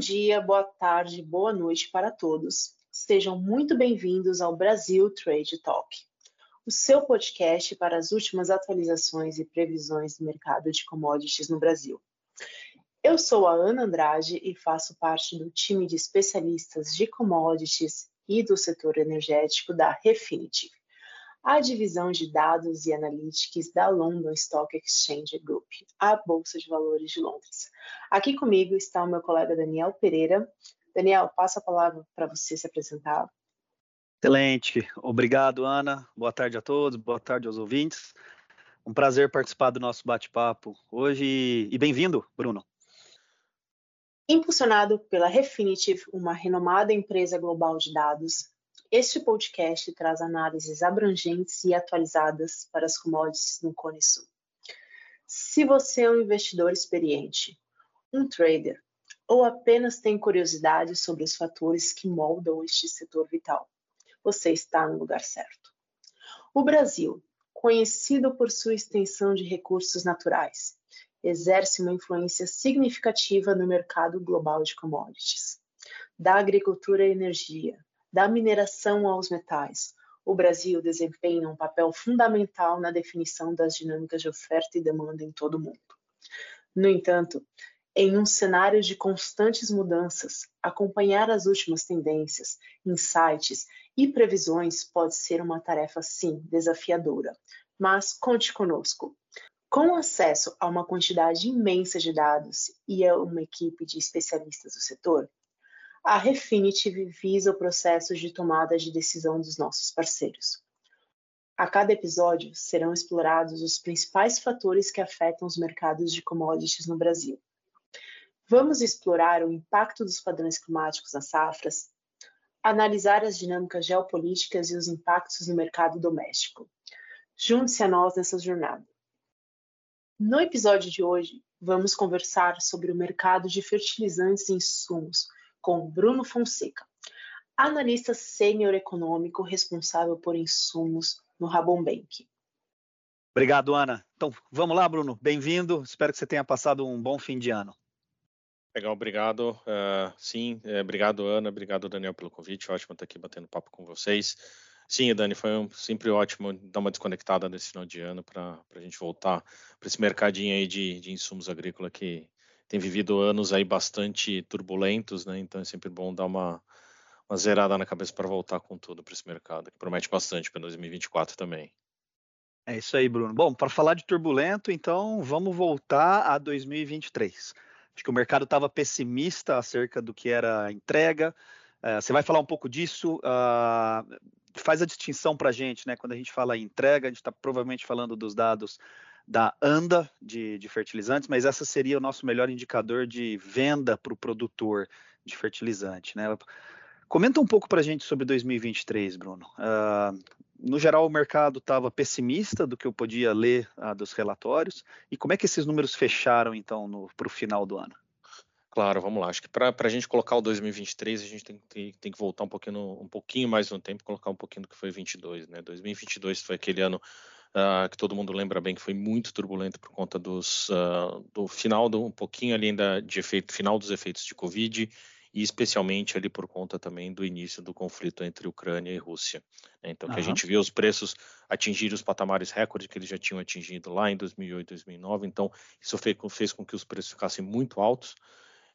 dia, boa tarde, boa noite para todos. Sejam muito bem-vindos ao Brasil Trade Talk, o seu podcast para as últimas atualizações e previsões do mercado de commodities no Brasil. Eu sou a Ana Andrade e faço parte do time de especialistas de commodities e do setor energético da Refinitiv a divisão de dados e analytics da London Stock Exchange Group, a Bolsa de Valores de Londres. Aqui comigo está o meu colega Daniel Pereira. Daniel, passo a palavra para você se apresentar. Excelente. Obrigado, Ana. Boa tarde a todos, boa tarde aos ouvintes. Um prazer participar do nosso bate-papo hoje e bem-vindo, Bruno. Impulsionado pela Refinitiv, uma renomada empresa global de dados, este podcast traz análises abrangentes e atualizadas para as commodities no Cone Sul. Se você é um investidor experiente, um trader ou apenas tem curiosidade sobre os fatores que moldam este setor vital, você está no lugar certo. O Brasil, conhecido por sua extensão de recursos naturais, exerce uma influência significativa no mercado global de commodities, da agricultura e energia, da mineração aos metais, o Brasil desempenha um papel fundamental na definição das dinâmicas de oferta e demanda em todo o mundo. No entanto, em um cenário de constantes mudanças, acompanhar as últimas tendências, insights e previsões pode ser uma tarefa, sim, desafiadora. Mas conte conosco. Com acesso a uma quantidade imensa de dados e a uma equipe de especialistas do setor, a Refinitiv visa o processo de tomada de decisão dos nossos parceiros. A cada episódio serão explorados os principais fatores que afetam os mercados de commodities no Brasil. Vamos explorar o impacto dos padrões climáticos nas safras, analisar as dinâmicas geopolíticas e os impactos no mercado doméstico. Junte-se a nós nessa jornada. No episódio de hoje, vamos conversar sobre o mercado de fertilizantes e insumos com Bruno Fonseca, analista sênior econômico responsável por insumos no Rabon Bank. Obrigado, Ana. Então, vamos lá, Bruno. Bem-vindo. Espero que você tenha passado um bom fim de ano. Legal, obrigado. Uh, sim, é, obrigado, Ana. Obrigado, Daniel, pelo convite. Ótimo estar aqui batendo papo com vocês. Sim, Dani, foi um, sempre ótimo dar uma desconectada nesse final de ano para a gente voltar para esse mercadinho aí de, de insumos agrícolas que tem vivido anos aí bastante turbulentos, né? Então é sempre bom dar uma, uma zerada na cabeça para voltar com tudo para esse mercado, que promete bastante para 2024 também. É isso aí, Bruno. Bom, para falar de turbulento, então vamos voltar a 2023. Acho que o mercado estava pessimista acerca do que era a entrega. Uh, você vai falar um pouco disso. Uh, faz a distinção para a gente, né? Quando a gente fala em entrega, a gente está provavelmente falando dos dados da ANDA de, de, fertilizantes, mas essa seria o nosso melhor indicador de venda para o produtor de fertilizante. Né? Comenta um pouco para a gente sobre 2023, Bruno. Uh, no geral, o mercado estava pessimista do que eu podia ler uh, dos relatórios. E como é que esses números fecharam, então, para o final do ano? Claro, vamos lá. Acho que para a gente colocar o 2023, a gente tem, tem, tem que voltar um pouquinho, um pouquinho mais no tempo, colocar um pouquinho do que foi 22, né? 2022 foi aquele ano uh, que todo mundo lembra bem que foi muito turbulento por conta dos, uh, do final, do, um pouquinho ali ainda de efeito, final dos efeitos de Covid e especialmente ali por conta também do início do conflito entre Ucrânia e Rússia. Né? Então, uhum. que a gente viu os preços atingir os patamares recorde que eles já tinham atingido lá em 2008, 2009. Então, isso fez, fez com que os preços ficassem muito altos.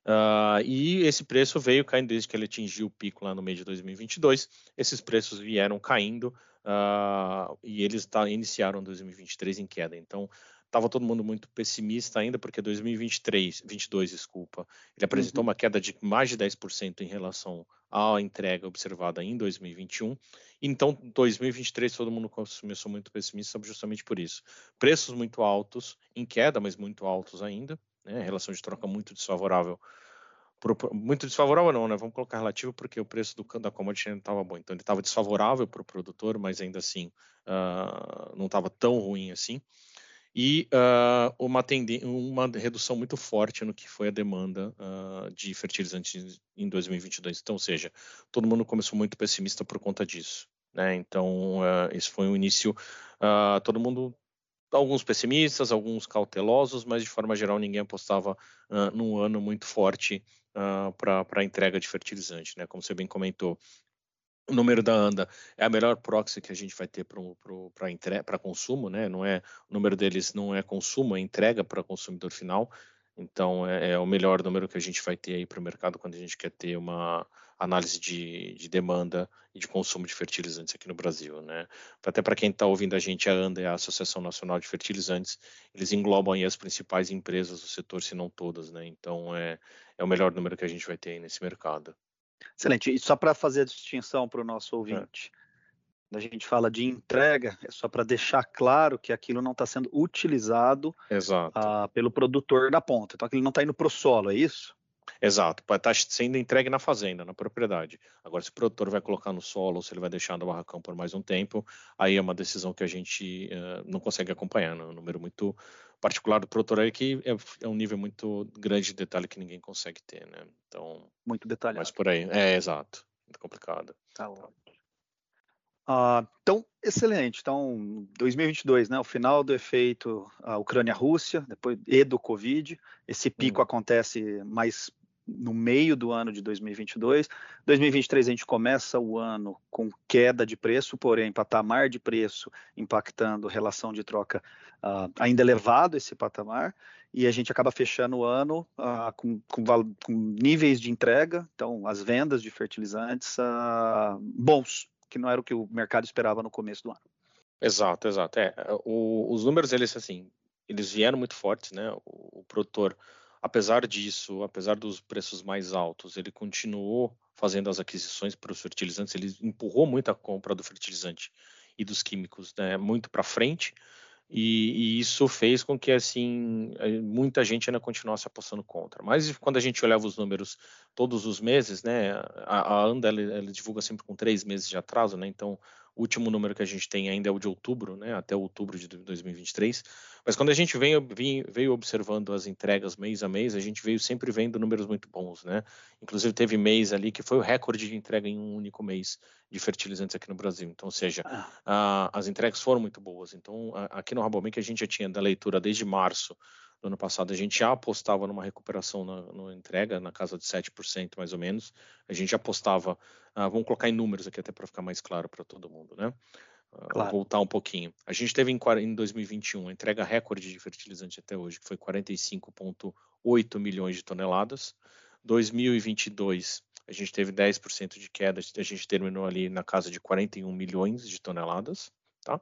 Uh, e esse preço veio caindo desde que ele atingiu o pico lá no mês de 2022. Esses preços vieram caindo uh, e eles tá, iniciaram 2023 em queda. Então, estava todo mundo muito pessimista ainda, porque 2023, 22, desculpa, ele apresentou uhum. uma queda de mais de 10% em relação à entrega observada em 2021. Então, 2023 todo mundo começou muito pessimista justamente por isso. Preços muito altos, em queda, mas muito altos ainda, né? Relação de troca muito desfavorável muito desfavorável não, né? Vamos colocar relativo porque o preço do da commodity não estava bom. Então ele estava desfavorável para o produtor, mas ainda assim uh, não estava tão ruim assim. E uh, uma, uma redução muito forte no que foi a demanda uh, de fertilizantes em 2022. Então, ou seja, todo mundo começou muito pessimista por conta disso. Né? Então, esse foi o início. todo mundo alguns pessimistas, alguns cautelosos, mas de forma geral ninguém apostava uh, num ano muito forte uh, para a entrega de fertilizante, né? Como você bem comentou, o número da ANDA é a melhor proxy que a gente vai ter para consumo, né? Não é o número deles não é consumo, é entrega para consumidor final. Então é, é, o melhor número que a gente vai ter aí para o mercado quando a gente quer ter uma análise de, de, demanda e de consumo de fertilizantes aqui no Brasil, né? Até para quem está ouvindo a gente, a ANDA é a Associação Nacional de Fertilizantes, eles englobam aí as principais empresas do setor, se não todas, né? Então é, é o melhor número que a gente vai ter aí nesse mercado. Excelente. E só para fazer a distinção para o nosso é. ouvinte, é. a gente fala de entrega, é só para deixar claro que aquilo não está sendo utilizado uh, pelo produtor da ponta. Então aquilo não está indo para o solo, é isso? Exato, pode estar tá sendo entregue na fazenda, na propriedade. Agora, se o produtor vai colocar no solo ou se ele vai deixar no barracão por mais um tempo, aí é uma decisão que a gente uh, não consegue acompanhar. Né? É um número muito particular do produtor aí que é, é, um nível muito grande de detalhe que ninguém consegue ter, né? Então, muito detalhado. Mas por aí, é exato, muito complicado. Tá bom. Ah, então, excelente. Então, 2022, né? O final do efeito Ucrânia-Rússia, depois e do Covid. Esse pico hum. acontece mais no meio do ano de 2022. 2023 a gente começa o ano com queda de preço, porém patamar de preço impactando relação de troca uh, ainda elevado esse patamar, e a gente acaba fechando o ano uh, com, com, com, níveis de entrega, então as vendas de fertilizantes uh, bons, que não era o que o mercado esperava no começo do ano. Exato, exato. É, o, os números eles assim, eles vieram muito fortes, né? O, o produtor Apesar disso, apesar dos preços mais altos, ele continuou fazendo as aquisições para os fertilizantes, ele empurrou muito a compra do fertilizante e dos químicos né, muito para frente, e, e, isso fez com que assim eh, muita gente ainda continuasse apostando contra. Mas quando a gente olhava os números todos os meses, né, a, a ANDA ela, ela divulga sempre com três meses de atraso, né, então o último número que a gente tem ainda é o de outubro, né, até outubro de 2023. Mas quando a gente veio, veio observando as entregas mês a mês, a gente veio sempre vendo números muito bons, né? Inclusive teve mês ali que foi o recorde de entrega em um único mês de fertilizantes aqui no Brasil. Então, ou seja, ah. a, as entregas foram muito boas. Então, a, aqui no Rabobank a gente já tinha da leitura desde março ano passado, a gente já apostava numa recuperação na, na entrega, na casa de 7% mais ou menos. A gente apostava, ah, vamos colocar em números aqui até para ficar mais claro para todo mundo, né? Ah, claro. voltar um pouquinho. A gente teve em, em 2021 entrega recorde de fertilizante até hoje, que foi 45,8 milhões de toneladas. 2022 a gente teve 10% de queda, a gente terminou ali na casa de 41 milhões de toneladas, tá?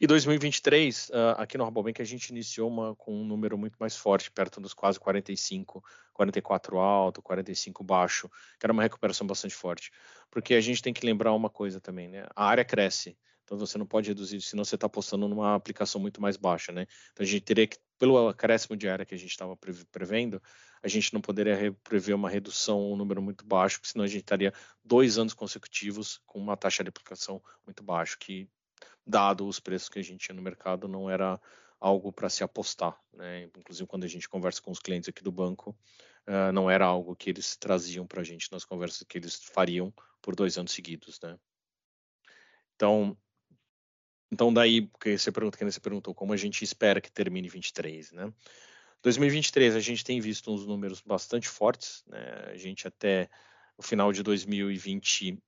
E 2023, uh, ah, aqui no Rabobank, a gente iniciou uma, com um número muito mais forte, perto dos quase 45, 44 alto, 45 baixo, que era uma recuperação bastante forte. Porque a gente tem que lembrar uma coisa também, né? A área cresce, então você não pode reduzir, senão você está apostando numa aplicação muito mais baixa, né? Então a gente teria que, pelo acréscimo de área que a gente estava prevendo, a gente não poderia prever uma redução, um número muito baixo, porque senão a gente estaria dois anos consecutivos com uma taxa de aplicação muito baixa, que dado os preços que a gente tinha no mercado, não era algo para se apostar. Né? Inclusive, quando a gente conversa com os clientes aqui do banco, uh, não era algo que eles traziam para a gente nas conversas que eles fariam por dois anos seguidos. Né? Então, então daí, que você pergunta, que você perguntou, como a gente espera que termine 23, né? 2023 a gente tem visto uns números bastante fortes, né? A gente até o final de 2020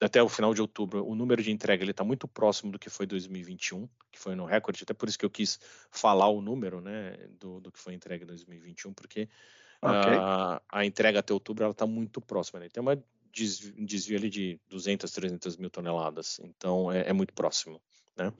até o final de outubro, o número de entrega ele está muito próximo do que foi 2021, que foi no recorde, até por isso que eu quis falar o número, né, do, do que foi entregue em 2021, porque okay. a, a entrega até outubro está muito próxima, né? tem uma desvio, um desvio ali de 200, 300 mil toneladas, então é, é muito próximo, né?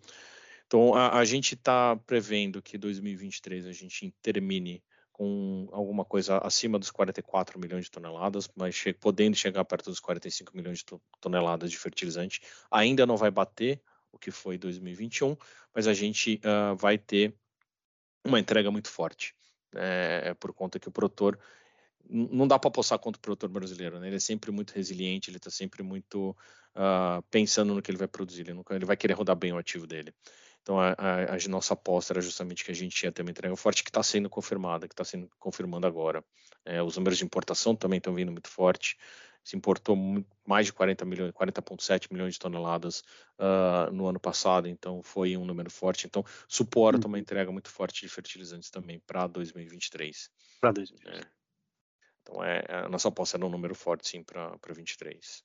Então a, a gente está prevendo que 2023 a gente termine com alguma coisa acima dos 44 milhões de toneladas, mas che podendo chegar perto dos 45 milhões de toneladas de fertilizante. Ainda não vai bater o que foi 2021, mas a gente uh, vai ter uma entrega muito forte, né, por conta que o produtor não dá para apostar contra o produtor brasileiro, né? Ele é sempre muito resiliente, ele está sempre muito uh, pensando no que ele vai produzir, ele, nunca, ele vai querer rodar bem o ativo dele. Então a, a, a, nossa aposta era justamente que a gente ia ter uma entrega forte que está sendo confirmada, que está sendo confirmando agora. É, os números de importação também estão vindo muito forte. Se importou muito, mais de 40 milhões, 40,7 milhões de toneladas uh, no ano passado, então foi um número forte. Então suporta uma uhum. entrega muito forte de fertilizantes também para 2023. Para 2023. É. Então, é, a nossa aposta é um número forte, sim, para 23.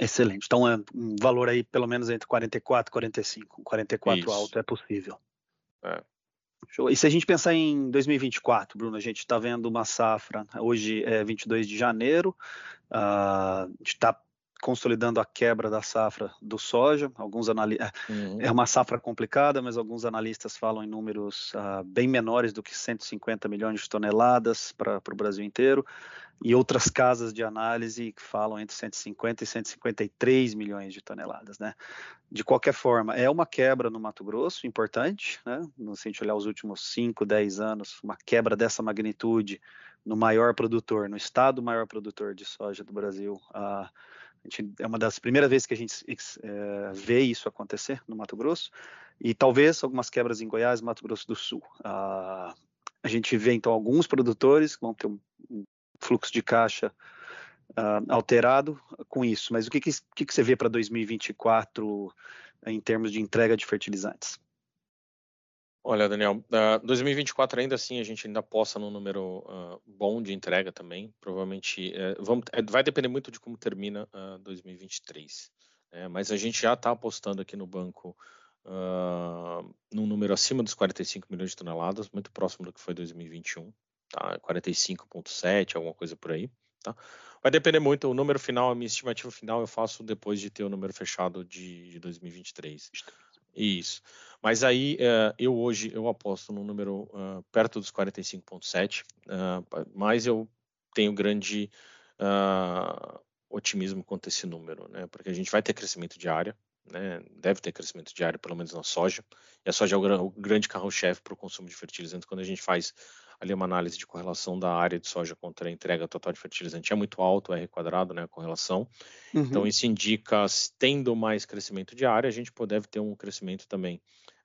Excelente. Então, é um valor aí pelo menos entre 44 e 45. 44 Isso. alto é possível. É. Show. E se a gente pensar em 2024, Bruno, a gente está vendo uma safra, hoje é 22 de janeiro, uh, a gente está consolidando a quebra da safra do soja. Alguns analistas uhum. é uma safra complicada, mas alguns analistas falam em números uh, bem menores do que 150 milhões de toneladas para o Brasil inteiro, e outras casas de análise falam entre 150 e 153 milhões de toneladas, né? De qualquer forma, é uma quebra no Mato Grosso importante, né? Se a gente olhar os últimos 5, 10 anos, uma quebra dessa magnitude no maior produtor, no estado maior produtor de soja do Brasil. Uh, gente, é uma das primeiras vezes que a gente é, vê isso acontecer no Mato Grosso, e talvez algumas quebras em Goiás e Mato Grosso do Sul. Ah, a gente vê então alguns produtores que vão ter um, fluxo de caixa ah, alterado com isso, mas o que, que, que você vê para 2024 em termos de entrega de fertilizantes? Olha, Daniel, uh, 2024 ainda assim a gente ainda possa num número uh, bom de entrega também. Provavelmente uh, vamos, é, vai depender muito de como termina 2023. Né? Mas a gente já está apostando aqui no banco num número acima dos 45 milhões de toneladas, muito próximo do que foi 2021, tá? 45,7, alguma coisa por aí. Tá? Vai depender muito, o número final, a minha estimativa final eu faço depois de ter o número fechado de, de 2023. Isso. Mas aí uh, eu hoje eu aposto num número perto dos 45,7, uh, mas eu tenho grande otimismo quanto a esse número, né? Porque a gente vai ter crescimento de área, né? Deve ter crescimento de área, pelo menos na soja. E a soja é o grande carro-chefe para o consumo de fertilizantes. Quando a gente faz ali uma análise de correlação da área de soja contra a entrega total de fertilizante é muito alto, R quadrado, né, a correlação. Então, uhum. Então isso indica, tendo mais crescimento de área, a gente deve ter um crescimento também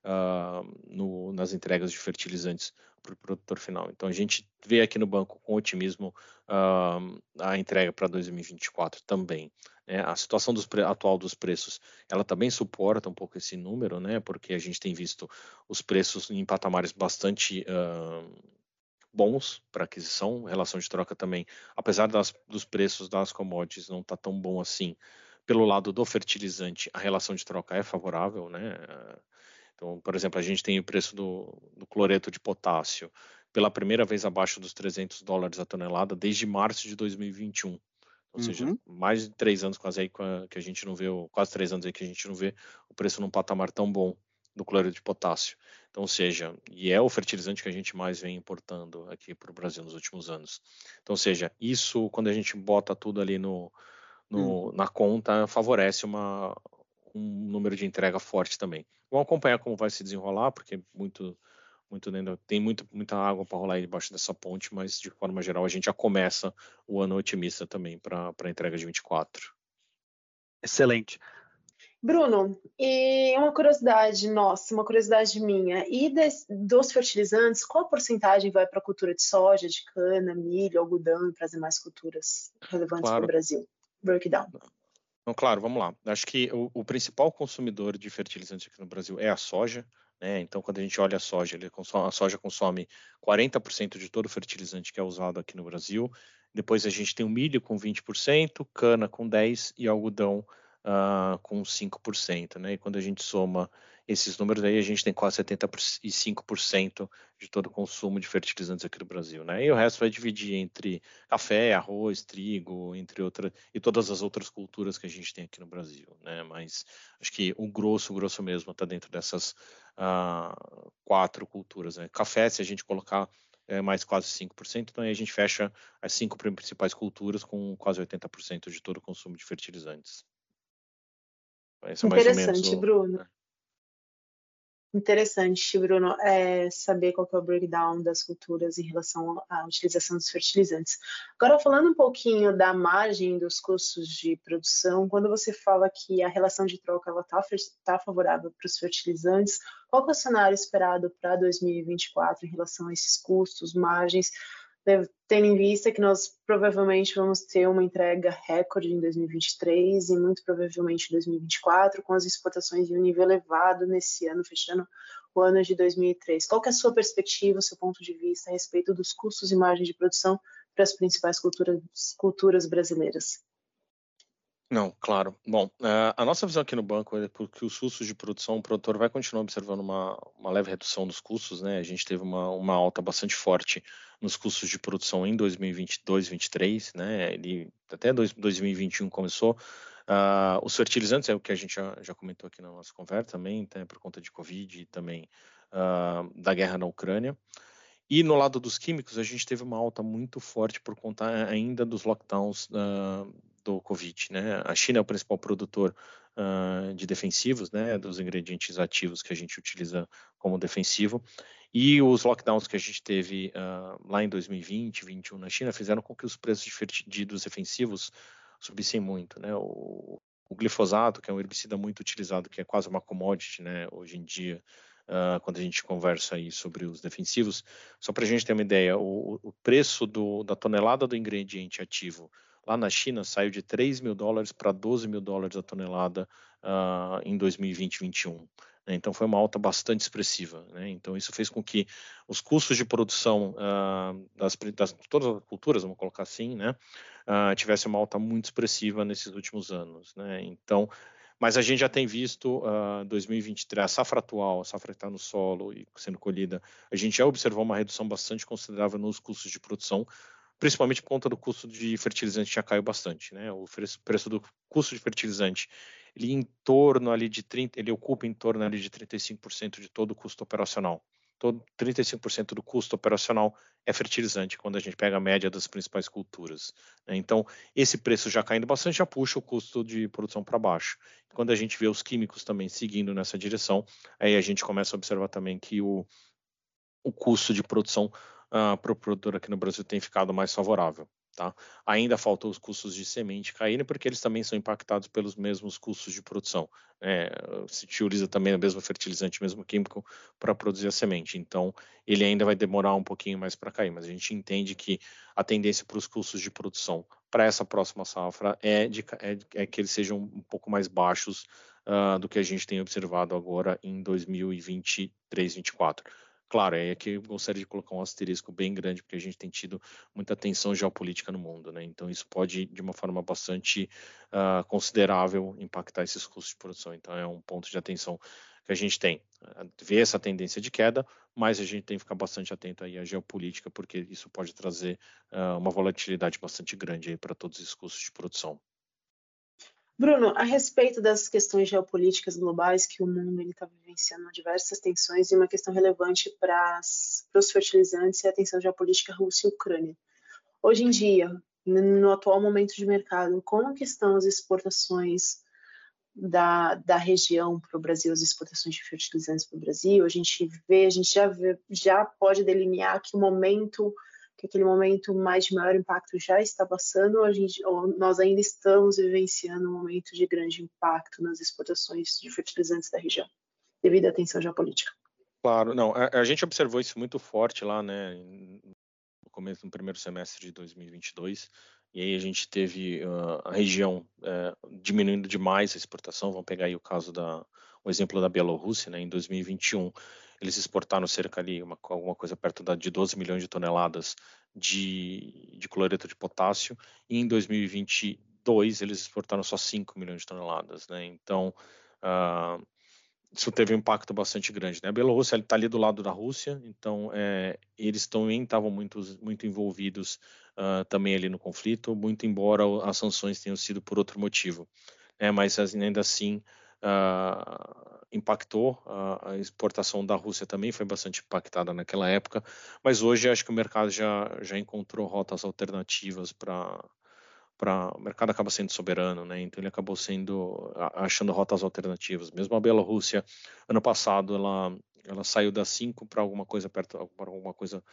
uh, no, nas entregas de fertilizantes para o produtor final. Então a gente vê aqui no banco com otimismo uh, a entrega para 2024 também. Né? A situação dos atual dos preços, ela também suporta um pouco esse número, né? Porque a gente tem visto os preços em patamares bastante uh, bons para aquisição, relação de troca também, apesar das, dos preços das commodities não estar tá tão bom assim, pelo lado do fertilizante, a relação de troca é favorável, né? Então, por exemplo, a gente tem o preço do, do cloreto de potássio pela primeira vez abaixo dos 300 dólares a tonelada desde março de 2021. Ou uhum. seja, mais de três anos quase aí que a gente não vê, quase três anos aí que a gente não vê o preço num patamar tão bom do cloreto de potássio. Então, ou seja, e é o fertilizante que a gente mais vem importando aqui para o Brasil nos últimos anos. Então, ou seja, isso, quando a gente bota tudo ali no, no hum. na conta, favorece uma, um número de entrega forte também. Vamos acompanhar como vai se desenrolar, porque muito, muito tem muito, muita água para rolar aí debaixo dessa ponte, mas de forma geral a gente já começa o ano otimista também para a entrega de 24. Excelente. Bruno, e uma curiosidade nossa, uma curiosidade minha, e des, dos fertilizantes, qual porcentagem vai para a cultura de soja, de cana, milho, algodão e para as demais culturas relevantes claro. para o Brasil? Breakdown. Então, claro, vamos lá. Acho que o, o, principal consumidor de fertilizantes aqui no Brasil é a soja. Né? Então, quando a gente olha a soja, consome, a soja consome 40% de todo o fertilizante que é usado aqui no Brasil. Depois a gente tem o milho com 20%, cana com 10% e algodão uh, com 5%. Né? E quando a gente soma esses números aí, a gente tem quase 75% de todo o consumo de fertilizantes aqui no Brasil. Né? E o resto vai dividir entre café, arroz, trigo, entre outras, e todas as outras culturas que a gente tem aqui no Brasil. Né? Mas acho que o grosso, o grosso mesmo, está dentro dessas uh, quatro culturas. Né? Café, se a gente colocar é mais quase 5%, então aí a gente fecha as cinco principais culturas com quase 80% de todo o consumo de fertilizantes. Esse é Interessante, Bruno. Né? Interessante, Bruno, é saber qual é o breakdown das culturas em relação à utilização dos fertilizantes. Agora, falando um pouquinho da margem dos custos de produção, quando você fala que a relação de troca está tá favorável para os fertilizantes, qual é o cenário esperado para 2024 em relação a esses custos, margens? Tendo em vista que nós provavelmente vamos ter uma entrega recorde em 2023 e muito provavelmente em 2024, com as exportações em um nível elevado nesse ano, fechando o ano de 2003. Qual é a sua perspectiva, o seu ponto de vista a respeito dos custos e margens de produção para as principais culturas, culturas brasileiras? Não, claro. Bom, eh, a nossa visão aqui no banco é porque os custos de produção, o produtor vai continuar observando uma, uma leve redução dos custos, né? A gente teve uma, uma alta bastante forte nos custos de produção em 2022, 2023, né? Ele até 2021 começou. Uh, os fertilizantes é o que a gente já, já comentou aqui na nossa conversa também, né, por conta de Covid e também uh, da guerra na Ucrânia. E no lado dos químicos, a gente teve uma alta muito forte por conta ainda dos lockdowns uh, do Covid. Né? A China é o principal produtor uh, de defensivos, né, dos ingredientes ativos que a gente utiliza como defensivo. E os lockdowns que a gente teve uh, lá em 2020, 2021 na China fizeram com que os preços de, dos defensivos subissem muito. Né? O, o, glifosato, que é um herbicida muito utilizado, que é quase uma commodity né, hoje em dia, uh, quando a gente conversa aí sobre os defensivos, só para a gente ter uma ideia, o, o preço do, da tonelada do ingrediente ativo lá na China saiu de 3 mil dólares para 12 mil dólares a tonelada uh, em 2020-21. Né? Então foi uma alta bastante expressiva. Né? Então isso fez com que os custos de produção uh, das, das, todas as culturas, vamos colocar assim, né, uh, tivesse uma alta muito expressiva nesses últimos anos. Né? Então mas a gente já tem visto uh, 2023, a safra atual, a safra que está no solo e sendo colhida, a gente já observou uma redução bastante considerável nos custos de produção, principalmente por conta do custo de fertilizante já caiu bastante, né? O preço do custo de fertilizante, ele em torno ali de 30, ele ocupa em torno ali de 35% de todo o custo operacional. Todo 35% do custo operacional é fertilizante quando a gente pega a média das principais culturas. Né? Então, esse preço já caindo bastante já puxa o custo de produção para baixo. Quando a gente vê os químicos também seguindo nessa direção, aí a gente começa a observar também que o, o custo de produção uh, para o produtor aqui no Brasil tem ficado mais favorável. Tá? Ainda faltam os custos de semente caírem, porque eles também são impactados pelos mesmos custos de produção. É, se utiliza também o mesmo fertilizante, o mesmo químico para produzir a semente. Então, ele ainda vai demorar um pouquinho mais para cair, mas a gente entende que a tendência para os custos de produção para essa próxima safra é, de, é, é, que eles sejam um pouco mais baixos uh, do que a gente tem observado agora em 2023, 2024 Claro, é que eu gostaria de colocar um asterisco bem grande, porque a gente tem tido muita tensão geopolítica no mundo, né? Então, isso pode, de uma forma bastante uh, considerável, impactar esses custos de produção. Então, é um ponto de atenção que a gente tem. Ver essa tendência de queda, mas a gente tem que ficar bastante atento aí à geopolítica, porque isso pode trazer uh, uma volatilidade bastante grande para todos esses custos de produção. Bruno, a respeito das questões geopolíticas globais que o mundo está vivenciando diversas tensões e uma questão relevante para os fertilizantes é a tensão geopolítica Rússia e Ucrânia. Hoje em dia, no atual momento de mercado, como que estão as exportações da, da região para o Brasil, as exportações de fertilizantes para o Brasil? A gente vê, a gente já, vê, já pode delinear que o momento que aquele momento mais de maior impacto já está passando, a gente, ou nós ainda estamos vivenciando um momento de grande impacto nas exportações de fertilizantes da região, devido à tensão geopolítica? Claro, não, a, a gente observou isso muito forte lá, né, no começo, no primeiro semestre de 2022, e aí a gente teve uh, a região uh, diminuindo demais a exportação, vamos pegar aí o caso da, o exemplo da Bielorrússia, né, em 2021, eles exportaram cerca ali, uma, alguma coisa perto de 12 milhões de toneladas de, de cloreto de potássio, e em 2022 eles exportaram só 5 milhões de toneladas, né? Então, uh, isso teve um impacto bastante grande. Né? A Bielorrússia está ali do lado da Rússia, então é, eles também estavam muito, muito envolvidos uh, também ali no conflito, muito embora as sanções tenham sido por outro motivo. Né? Mas ainda assim, uh, impactou, a, a, exportação da Rússia também foi bastante impactada naquela época, mas hoje acho que o mercado já, já encontrou rotas alternativas para para o mercado acaba sendo soberano, né? Então ele acabou sendo achando rotas alternativas. Mesmo a Bielorrússia ano passado ela ela saiu das 5 para alguma coisa perto para alguma coisa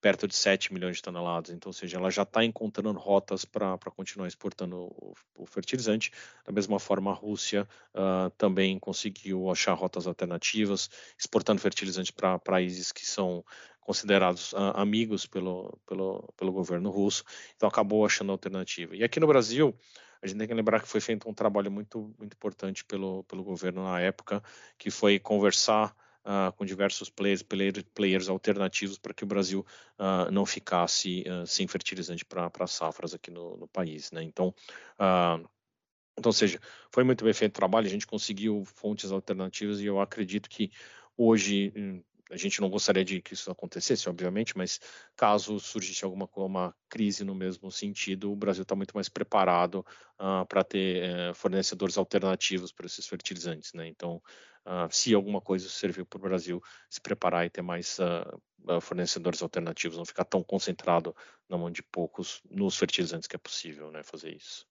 perto de 7 milhões de toneladas. Então, ou seja, ela já está encontrando rotas para continuar exportando o, o, fertilizante. Da mesma forma, a Rússia uh, também conseguiu achar rotas alternativas, exportando fertilizante para países que são considerados uh, amigos pelo, pelo, pelo governo russo. Então, acabou achando alternativa. E aqui no Brasil, a gente tem que lembrar que foi feito um trabalho muito, muito importante pelo, pelo governo na época, que foi conversar uh, com diversos players, player, players alternativos para que o Brasil uh, não ficasse uh, sem fertilizante para safras aqui no, no país. Né? Então, então, ou seja, foi muito bem feito o trabalho, a gente conseguiu fontes alternativas e eu acredito que hoje hum, a gente não gostaria de que isso acontecesse, obviamente, mas caso surgisse alguma uma crise no mesmo sentido, o Brasil está muito mais preparado uh, para ter uh, fornecedores alternativos para esses fertilizantes, né? Então, uh, se alguma coisa serviu para o Brasil se preparar e ter mais ah, fornecedores alternativos, não ficar tão concentrado na mão de poucos nos fertilizantes que é possível, né? Fazer isso.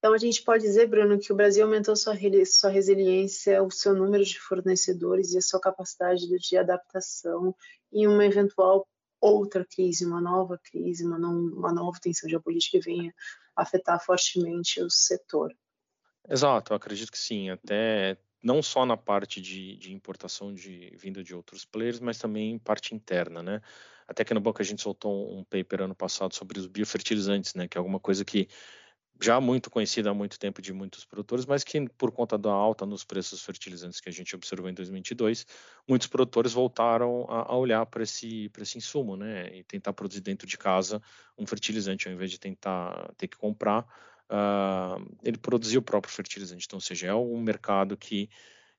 Então, a gente pode dizer, Bruno, que o Brasil aumentou sua, sua resiliência, o seu número de fornecedores e a sua capacidade de adaptação em uma eventual outra crise, uma nova crise, uma, não, uma nova tensão geopolítica que venha afetar fortemente o setor. Exato, acredito que sim, até não só na parte de, de importação de vinda de outros players, mas também parte interna, né? Até que no banco a gente soltou um paper ano passado sobre os biofertilizantes, né? Que é alguma coisa que já muito conhecida há muito tempo de muitos produtores, mas que por conta da alta nos preços fertilizantes que a gente observou em 2022, muitos produtores voltaram a, a olhar para esse, esse insumo, né, e tentar produzir dentro de casa um fertilizante, ao invés de tentar ter que comprar, uh, ele produziu o próprio fertilizante, então, ou seja, é um mercado que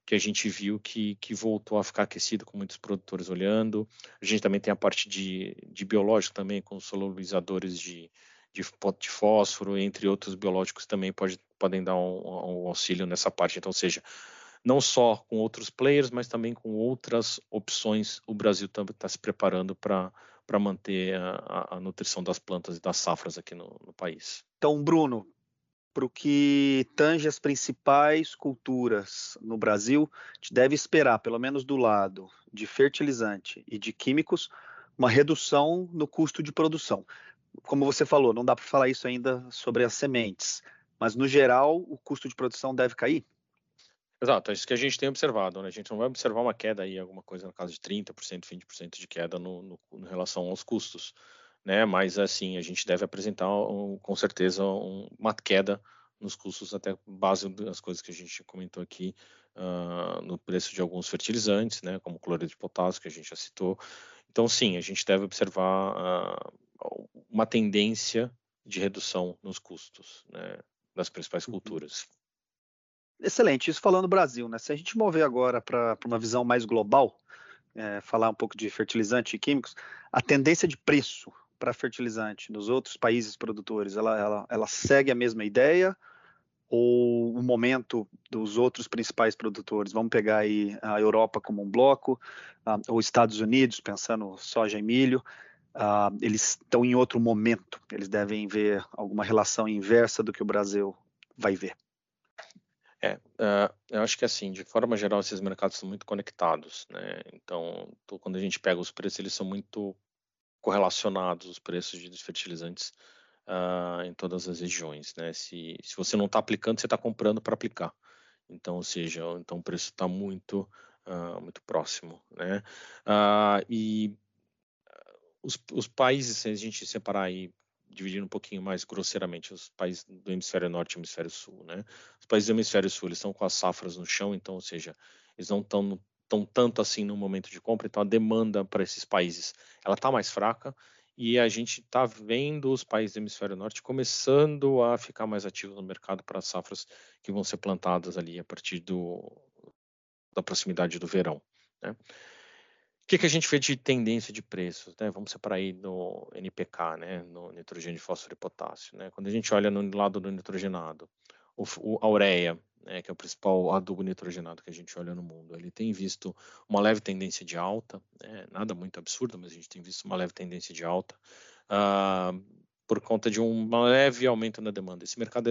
que a gente viu que, que voltou a ficar aquecido com muitos produtores olhando. A gente também tem a parte de, de biológico também, com solubilizadores de, de, de fósforo, entre outros biológicos também pode, podem dar um, um auxílio nessa parte. Então, seja, não só com outros players, mas também com outras opções, o Brasil também está se preparando para manter a, a, nutrição das plantas e das safras aqui no, no país. Então, Bruno, para o que tange as principais culturas no Brasil, gente deve esperar, pelo menos do lado de fertilizante e de químicos, uma redução no custo de produção como você falou, não dá para falar isso ainda sobre as sementes, mas no geral o custo de produção deve cair? Exato, é isso que a gente tem observado, né? A gente não vai observar uma queda aí, alguma coisa no caso de 30%, 20% de queda no, no, em relação aos custos, né? Mas assim, a gente deve apresentar um, com certeza um, uma queda nos custos, até base das coisas que a gente comentou aqui, uh, no preço de alguns fertilizantes, né? Como cloreto de potássio, que a gente já citou. Então, sim, a gente deve observar uh, uma tendência de redução nos custos né, das principais uhum. culturas. Excelente, isso falando do Brasil, né? Se a gente mover agora para uma visão mais global, é, falar um pouco de fertilizante e químicos, a tendência de preço para fertilizante nos outros países produtores, ela, ela, ela segue a mesma ideia ou o momento dos outros principais produtores? Vamos pegar aí a Europa como um bloco, ou Estados Unidos, pensando soja e milho, uh, eles estão em outro momento, eles devem ver alguma relação inversa do que o Brasil vai ver. É, uh, eu acho que assim, de forma geral, esses mercados são muito conectados, né? Então, quando a gente pega os preços, eles são muito correlacionados, os preços de fertilizantes uh, em todas as regiões, né? Se, se você não está aplicando, você está comprando para aplicar. Então, ou seja, então o preço está muito, muito próximo, né? e os, os países, se a gente separar aí, dividindo um pouquinho mais grosseiramente, os países do hemisfério norte e hemisfério sul, né? Os países do hemisfério sul, eles estão com as safras no chão, então, ou seja, eles não estão tão tanto assim no momento de compra, então a demanda para esses países, ela está mais fraca, e a gente está vendo os países do hemisfério norte começando a ficar mais ativos no mercado para as safras que vão ser plantadas ali a partir do, da proximidade do verão. Né? Que, que a gente vê de tendência de preços? Né? Vamos separar aí no NPK, né? no nitrogênio, fósforo e potássio. Né? Quando a gente olha no lado do nitrogenado, o, o, ureia, né, que é o principal adubo nitrogenado que a gente olha no mundo, ele tem visto uma leve tendência de alta, né? nada muito absurdo, mas a gente tem visto uma leve tendência de alta, uh, por conta de um leve aumento na demanda. Esse mercado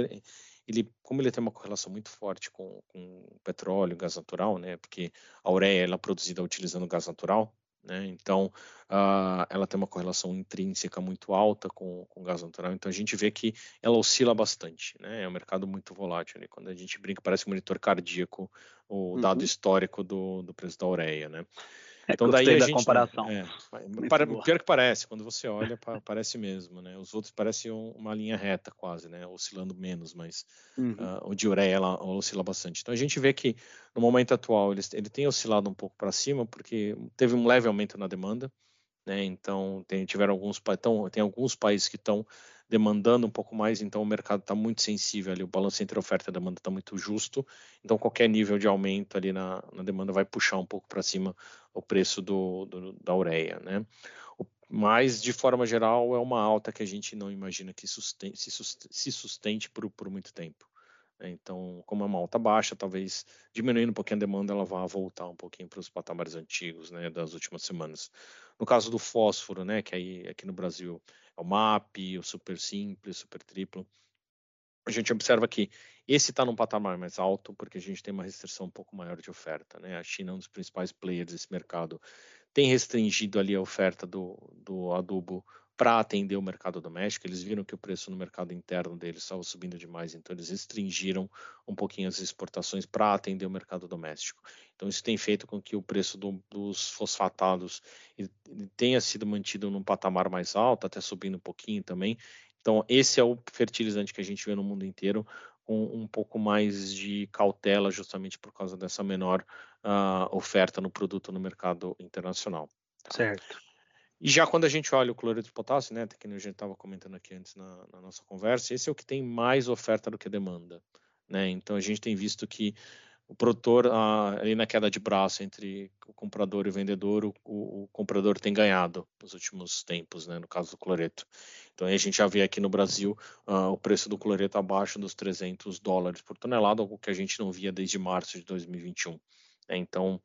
ele, como ele tem uma correlação muito forte com, com petróleo, gás natural, né? Porque a ureia ela é produzida utilizando gás natural, né? Então uh, ela tem uma correlação intrínseca muito alta com, com gás natural. Então a gente vê que ela oscila bastante, né? É um mercado muito volátil. Né? Quando a gente brinca parece um monitor cardíaco o uhum. dado histórico do, do preço da ureia, né? Então daí a gente comparação. É, para, pior que parece, quando você olha, parece mesmo, né? Os outros parecem uma linha reta quase, né? Oscilando menos, mas uhum. uh, o de ureia ela oscila bastante. Então a gente vê que no momento atual ele, ele tem oscilado um pouco para cima porque teve um leve aumento na demanda, né? Então tem, tiveram alguns, então, tem alguns países que estão demandando um pouco mais, então o mercado está muito sensível ali, o balanço entre oferta e demanda está muito justo, então qualquer nível de aumento ali na, na demanda vai puxar um pouco para cima o preço do, do, da ureia, né? Mas, de forma geral, é uma alta que a gente não imagina que sustente, se sustente por, por muito tempo. Né? Então, como é uma alta baixa, talvez diminuindo um pouquinho a demanda, ela vá voltar um pouquinho para os patamares antigos, né, das últimas semanas. No caso do fósforo, né, que aí aqui no Brasil o MAP, o Super Simples, Super Triplo, a gente observa que esse está num patamar mais alto porque a gente tem uma restrição um pouco maior de oferta. Né? A China é um dos principais players desse mercado, tem restringido ali a oferta do, do adubo para atender o mercado doméstico. Eles viram que o preço no mercado interno deles estava subindo demais, então eles restringiram um pouquinho as exportações para atender o mercado doméstico. Então isso tem feito com que o preço do, dos fosfatados tenha sido mantido num patamar mais alto, até subindo um pouquinho também. Então esse é o fertilizante que a gente vê no mundo inteiro com um pouco mais de cautela, justamente por causa dessa menor uh, oferta no produto no mercado internacional. Tá? Certo. E já quando a gente olha o cloreto de potássio, né, que a gente estava comentando aqui antes na, na, nossa conversa, esse é o que tem mais oferta do que demanda. Né? Então a gente tem visto que o produtor, ah, ali na queda de braço entre o comprador e o vendedor, o, o, comprador tem ganhado nos últimos tempos, né, no caso do cloreto. Então a gente já vê aqui no Brasil ah, o preço do cloreto abaixo dos 300 dólares por tonelada, algo que a gente não via desde março de 2021. Né? Então,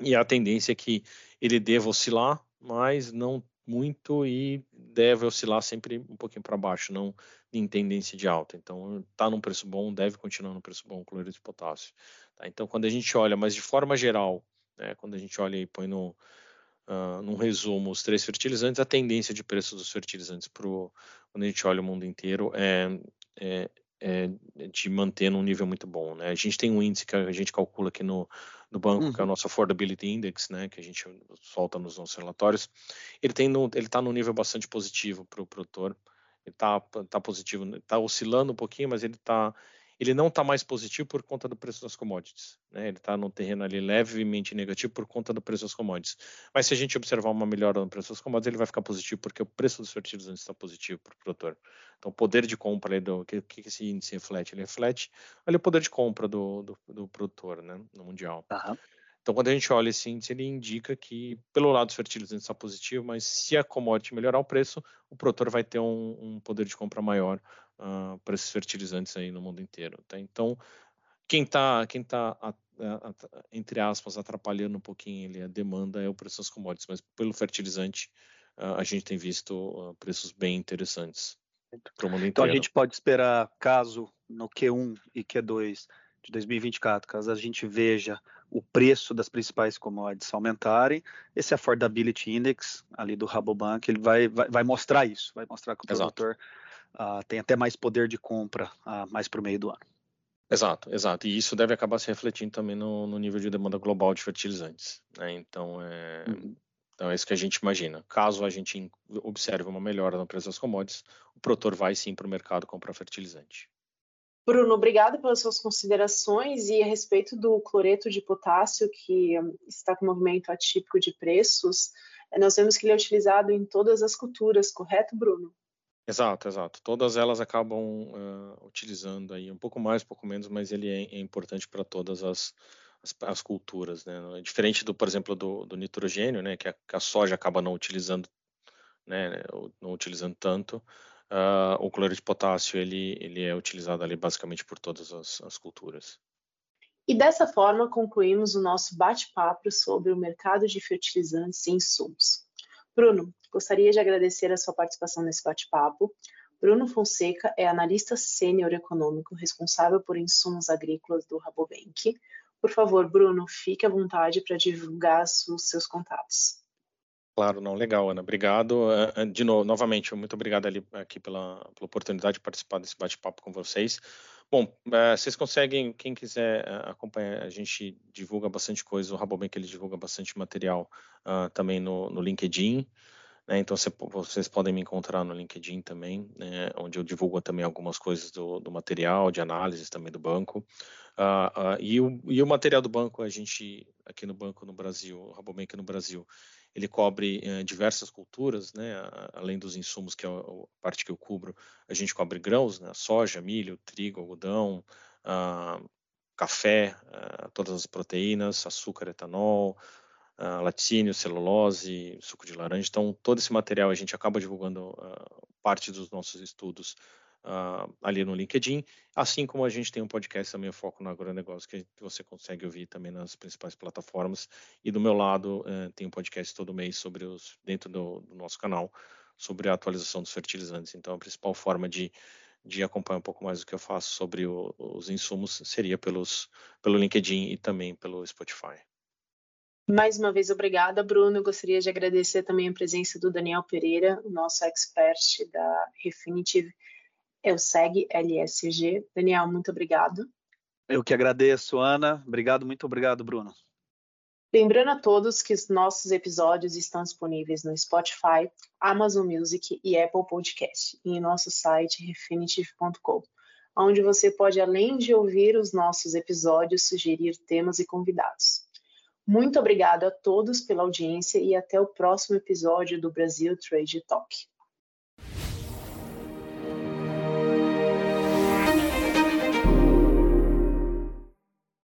e a tendência é que ele deva oscilar, mas não muito e deve oscilar sempre um pouquinho para baixo, não em tendência de alta. Então, está num preço bom, deve continuar no preço bom o cloreto de potássio. Tá? Então, quando a gente olha, mas de forma geral, né, quando a gente olha e põe no, uh, num resumo os três fertilizantes, a tendência de preço dos fertilizantes pro, quando a gente olha o mundo inteiro é, é, é de manter num nível muito bom. Né? A gente tem um índice que a gente calcula aqui no, no banco, uhum. que é o uhum. nosso Affordability Index, né, que a gente solta nos nossos relatórios, ele tem no, ele está num nível bastante positivo para o produtor. Ele está tá positivo, está oscilando um pouquinho, mas ele está ele não está mais positivo por conta do preço das commodities. Né? Ele está no terreno ali levemente negativo por conta do preço das commodities. Mas se a gente observar uma melhora no preço das commodities, ele vai ficar positivo porque o preço dos fertilizantes está positivo para o produtor. Então, o poder de compra, o que, que esse índice reflete? Ele reflete o poder de compra do, do, do produtor né? no mundial. Uhum. Então, quando a gente olha esse índice, ele indica que, pelo lado dos fertilizantes, está positivo, mas se a commodity melhorar o preço, o produtor vai ter um, um poder de compra maior uh, para esses fertilizantes aí no mundo inteiro. Tá? Então, quem está, quem tá, entre aspas, atrapalhando um pouquinho ele, a demanda é o preço das commodities, mas pelo fertilizante, uh, a gente tem visto uh, preços bem interessantes para o mundo inteiro. Então, a gente pode esperar, caso no Q1 e Q2 de 2024, caso a gente veja o preço das principais commodities aumentarem, esse Affordability Index ali do Rabobank, ele vai, vai, vai mostrar isso, vai mostrar que o produtor uh, tem até mais poder de compra uh, mais para o meio do ano. Exato, exato. E isso deve acabar se refletindo também no, no nível de demanda global de fertilizantes. Né? Então, é, uhum. então, é isso que a gente imagina. Caso a gente observe uma melhora no preço das commodities, o produtor vai sim para o mercado comprar fertilizante. Bruno, obrigado pelas suas considerações e a respeito do cloreto de potássio, que hum, está com movimento atípico de preços, eh, nós vemos que ele é utilizado em todas as culturas, correto, Bruno? Exato, exato. Todas elas acabam uh, utilizando aí um pouco mais, um pouco menos, mas ele é, é importante para todas as, as, as, culturas, né? É diferente do, por exemplo, do, do nitrogênio, né? Que a, que a, soja acaba não utilizando, né? Não utilizando tanto. Uh, o cloreto de potássio ele, ele é utilizado ali basicamente por todas as, as culturas. E dessa forma concluímos o nosso bate-papo sobre o mercado de fertilizantes e insumos. Bruno, gostaria de agradecer a sua participação nesse bate-papo. Bruno Fonseca é analista sênior econômico responsável por insumos agrícolas do Rabobank. Por favor, Bruno, fique à vontade para divulgar os seus contatos. Claro, não, legal, Ana. Obrigado. Eh, eh, de novo, novamente, muito obrigado ali aqui pela, pela oportunidade de participar desse bate-papo com vocês. Bom, uh, vocês conseguem, quem quiser uh, acompanhar, a gente divulga bastante coisa, o Rabobank ele divulga bastante material uh, também no, no LinkedIn, né, então cê, vocês podem me encontrar no LinkedIn também, né, onde eu divulgo também algumas coisas do, do material, de análises também do banco, e, o, e o material do banco, a gente, aqui no banco no Brasil, o Rabobank no Brasil, ele cobre eh, diversas culturas, né? além dos insumos, que é a parte que eu cubro, a gente cobre grãos, né? soja, milho, trigo, algodão, ah, café, ah, todas as proteínas, açúcar, etanol, ah, laticínio, celulose, suco de laranja. Então, todo esse material a gente acaba divulgando parte dos nossos estudos uh, ali no LinkedIn, assim como a gente tem um podcast também, o Foco no Agronegócio, que você consegue ouvir também nas principais plataformas. E do meu lado, uh, tem um podcast todo mês sobre os, dentro do, do, nosso canal, sobre a atualização dos fertilizantes. Então, a principal forma de, de acompanhar um pouco mais do que eu faço sobre o, os insumos seria pelos, pelo LinkedIn e também pelo Spotify. Mais uma vez, obrigada, Bruno. Gostaria de agradecer também a presença do Daniel Pereira, o nosso expert da Refinitiv é o SEG LSG. Daniel, muito obrigado. Eu que agradeço, Ana. Obrigado, muito obrigado, Bruno. Lembrando a todos que os nossos episódios estão disponíveis no Spotify, Amazon Music e Apple Podcast e em nosso site refinitiv.com, onde você pode, além de ouvir os nossos episódios, sugerir temas e convidados. Muito obrigado a todos pela audiência e até o próximo episódio do Brasil Trade Talk.